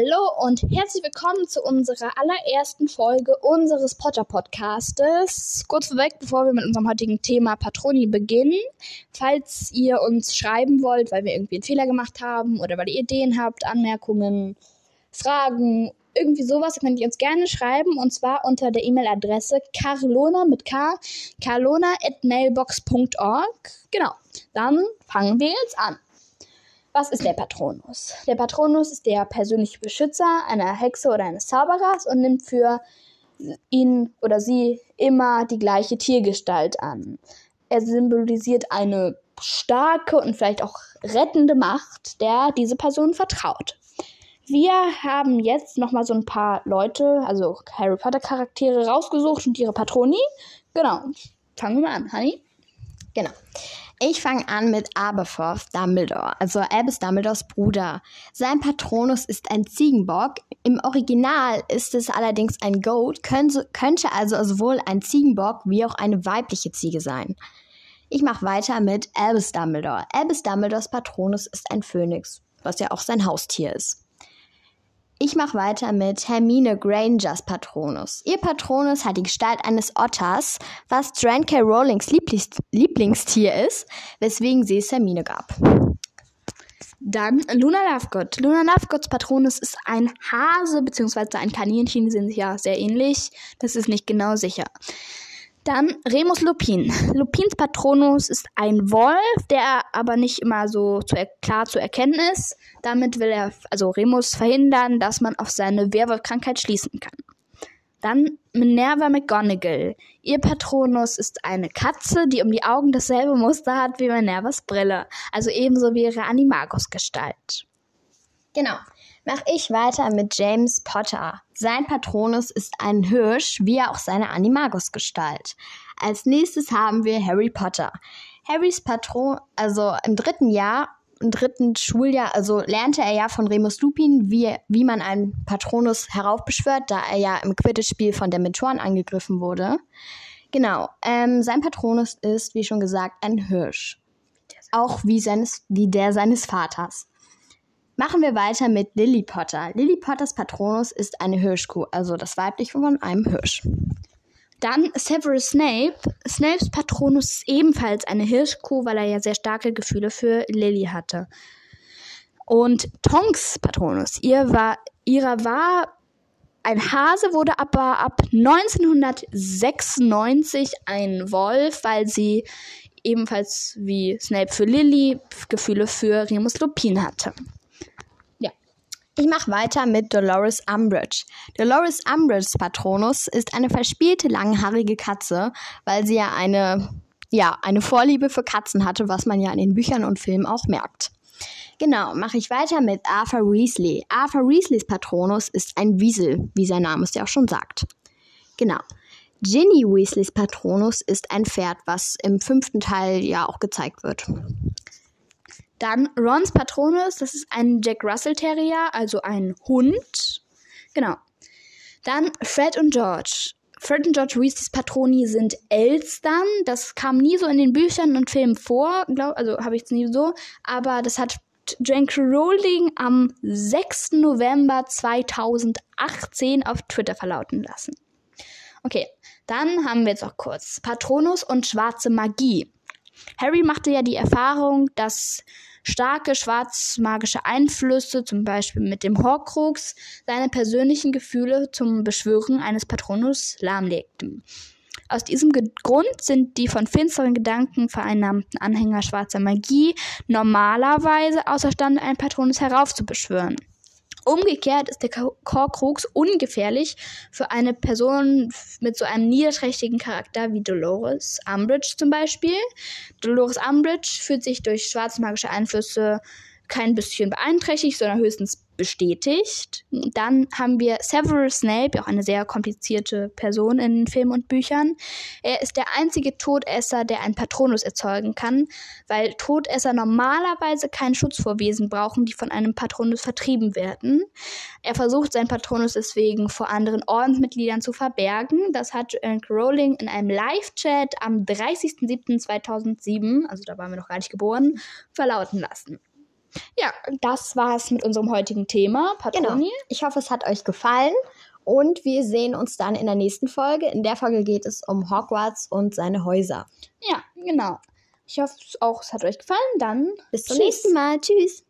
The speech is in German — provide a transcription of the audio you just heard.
Hallo und herzlich willkommen zu unserer allerersten Folge unseres Potter Podcastes. Kurz vorweg, bevor wir mit unserem heutigen Thema Patroni beginnen, falls ihr uns schreiben wollt, weil wir irgendwie einen Fehler gemacht haben oder weil ihr Ideen habt, Anmerkungen, Fragen, irgendwie sowas, könnt ihr uns gerne schreiben und zwar unter der E-Mail-Adresse carlona mit k carlona at mailbox.org. Genau, dann fangen wir jetzt an. Was ist der Patronus? Der Patronus ist der persönliche Beschützer einer Hexe oder eines Zauberers und nimmt für ihn oder sie immer die gleiche Tiergestalt an. Er symbolisiert eine starke und vielleicht auch rettende Macht, der diese Person vertraut. Wir haben jetzt nochmal so ein paar Leute, also Harry Potter Charaktere rausgesucht und ihre Patroni. Genau. Fangen wir mal an, Honey. Genau. Ich fange an mit Aberforth Dumbledore, also Albus Dumbledores Bruder. Sein Patronus ist ein Ziegenbock. Im Original ist es allerdings ein Goat, könnte also sowohl ein Ziegenbock wie auch eine weibliche Ziege sein. Ich mache weiter mit Albus Dumbledore. Albus Dumbledores Patronus ist ein Phönix, was ja auch sein Haustier ist. Ich mache weiter mit Hermine Grangers Patronus. Ihr Patronus hat die Gestalt eines Otters, was Joanne K. Rowlings Lieblings Lieblingstier ist, weswegen sie es Hermine gab. Dann Luna Lovegood. Luna Lovegoods Patronus ist ein Hase bzw. ein Kaninchen, die sind sich ja sehr ähnlich. Das ist nicht genau sicher. Dann Remus Lupin. Lupins Patronus ist ein Wolf, der aber nicht immer so zu klar zu erkennen ist. Damit will er, also Remus, verhindern, dass man auf seine Werwolfkrankheit schließen kann. Dann Minerva McGonagall. Ihr Patronus ist eine Katze, die um die Augen dasselbe Muster hat wie Minervas Brille. Also ebenso wie ihre Animagus-Gestalt. Genau mache ich weiter mit James Potter. Sein Patronus ist ein Hirsch, wie auch seine Animagus-Gestalt. Als nächstes haben wir Harry Potter. Harrys Patron, also im dritten Jahr, im dritten Schuljahr, also lernte er ja von Remus Lupin, wie, wie man einen Patronus heraufbeschwört, da er ja im Quidditch-Spiel von Dementoren angegriffen wurde. Genau, ähm, sein Patronus ist, wie schon gesagt, ein Hirsch. Auch wie, seines, wie der seines Vaters. Machen wir weiter mit Lily Potter. Lily Potters Patronus ist eine Hirschkuh, also das weibliche von einem Hirsch. Dann Severus Snape. Snapes Patronus ist ebenfalls eine Hirschkuh, weil er ja sehr starke Gefühle für Lily hatte. Und Tonks Patronus, ihr war, ihrer war ein Hase, wurde aber ab 1996 ein Wolf, weil sie ebenfalls wie Snape für Lily Gefühle für Remus Lupin hatte. Ich mache weiter mit Dolores Umbridge. Dolores Umbridges Patronus ist eine verspielte, langhaarige Katze, weil sie ja eine, ja, eine Vorliebe für Katzen hatte, was man ja in den Büchern und Filmen auch merkt. Genau, mache ich weiter mit Arthur Weasley. Arthur Weasleys Patronus ist ein Wiesel, wie sein Name es ja auch schon sagt. Genau. Ginny Weasleys Patronus ist ein Pferd, was im fünften Teil ja auch gezeigt wird. Dann Rons Patronus, das ist ein Jack Russell Terrier, also ein Hund. Genau. Dann Fred und George. Fred und George Weasleys Patroni sind Elstern. Das kam nie so in den Büchern und Filmen vor, glaub, also habe ich es nie so. Aber das hat J.K. Rowling am 6. November 2018 auf Twitter verlauten lassen. Okay, dann haben wir jetzt auch kurz Patronus und schwarze Magie. Harry machte ja die Erfahrung, dass starke schwarzmagische Einflüsse, zum Beispiel mit dem Horcrux, seine persönlichen Gefühle zum Beschwören eines Patronus lahmlegten. Aus diesem Grund sind die von finsteren Gedanken vereinnahmten Anhänger schwarzer Magie normalerweise außerstande, einen Patronus heraufzubeschwören. Umgekehrt ist der Horcrux ungefährlich für eine Person mit so einem niederträchtigen Charakter wie Dolores Umbridge zum Beispiel. Dolores Umbridge fühlt sich durch schwarzmagische Einflüsse kein bisschen beeinträchtigt, sondern höchstens bestätigt. Dann haben wir Severus Snape, auch eine sehr komplizierte Person in Filmen und Büchern. Er ist der einzige Todesser, der einen Patronus erzeugen kann, weil Todesser normalerweise keinen Schutz vor Wesen brauchen, die von einem Patronus vertrieben werden. Er versucht seinen Patronus deswegen vor anderen Ordensmitgliedern zu verbergen. Das hat Joanne Rowling in einem Live-Chat am 30.07.2007, also da waren wir noch gar nicht geboren, verlauten lassen. Ja, das war's mit unserem heutigen Thema, Genau. Patroni. Ich hoffe, es hat euch gefallen. Und wir sehen uns dann in der nächsten Folge. In der Folge geht es um Hogwarts und seine Häuser. Ja, genau. Ich hoffe auch, es hat euch gefallen. Dann Bis zum nächsten Mal. Tschüss.